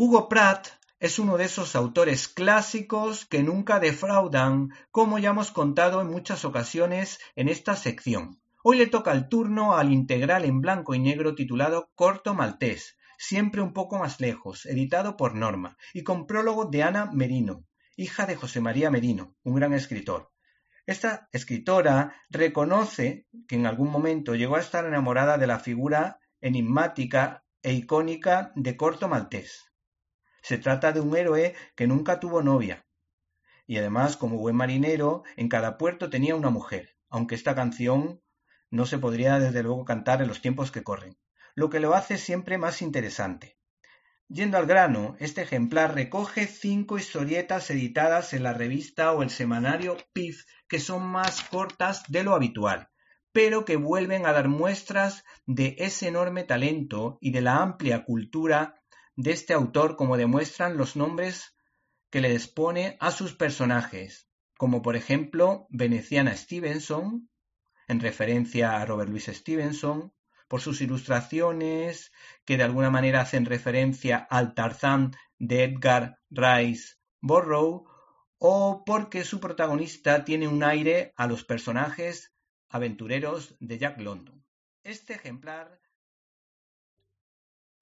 Hugo Pratt es uno de esos autores clásicos que nunca defraudan, como ya hemos contado en muchas ocasiones en esta sección. Hoy le toca el turno al integral en blanco y negro titulado Corto Maltés, siempre un poco más lejos, editado por Norma, y con prólogo de Ana Merino, hija de José María Merino, un gran escritor. Esta escritora reconoce que en algún momento llegó a estar enamorada de la figura enigmática e icónica de Corto Maltés. Se trata de un héroe que nunca tuvo novia, y además, como buen marinero, en cada puerto tenía una mujer, aunque esta canción no se podría desde luego cantar en los tiempos que corren lo que lo hace siempre más interesante. Yendo al grano, este ejemplar recoge cinco historietas editadas en la revista o el semanario PIF que son más cortas de lo habitual, pero que vuelven a dar muestras de ese enorme talento y de la amplia cultura de este autor como demuestran los nombres que le dispone a sus personajes, como por ejemplo Veneciana Stevenson, en referencia a Robert Louis Stevenson, por sus ilustraciones que de alguna manera hacen referencia al Tarzán de Edgar Rice Burroughs o porque su protagonista tiene un aire a los personajes aventureros de Jack London. Este ejemplar